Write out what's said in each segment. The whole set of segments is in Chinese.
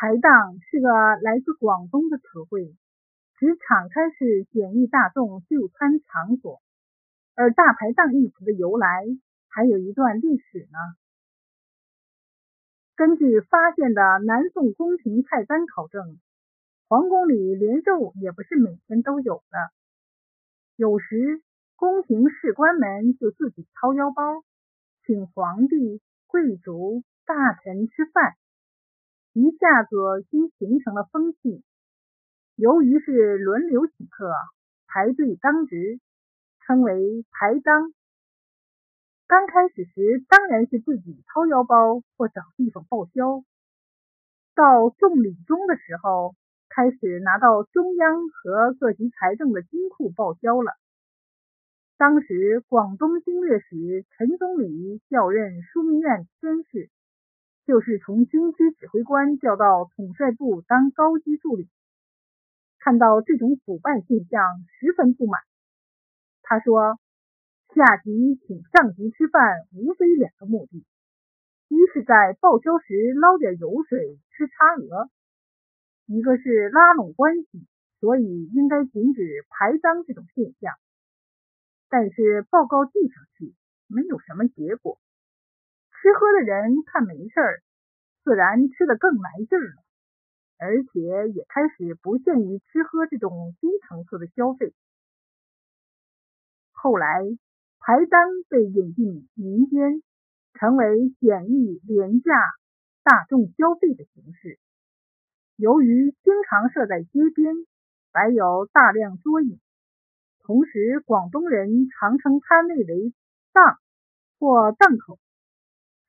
排档是个来自广东的词汇，指敞开式简易大众就餐场所。而大排档一词的由来还有一段历史呢。根据发现的南宋宫廷菜单考证，皇宫里连肉也不是每天都有的，有时宫廷士官们就自己掏腰包，请皇帝、贵族、大臣吃饭，一下子就形成了风气。由于是轮流请客，排队当值。称为排档。刚开始时当然是自己掏腰包或找地方报销，到送礼中的时候，开始拿到中央和各级财政的金库报销了。当时广东经略使陈总理调任枢密院监事，就是从军区指挥官调到统帅部当高级助理，看到这种腐败现象，十分不满。他说：“下级请上级吃饭，无非两个目的：一是在报销时捞点油水吃差额；一个是拉拢关系，所以应该禁止排脏这种现象。但是报告递上去，没有什么结果。吃喝的人看没事儿，自然吃得更来劲了，而且也开始不限于吃喝这种低层次的消费。”后来，排档被引进民间，成为简易廉价大众消费的形式。由于经常设在街边，摆有大量桌椅，同时广东人常称摊位为档或档口，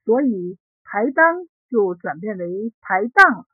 所以排当就转变为排档了。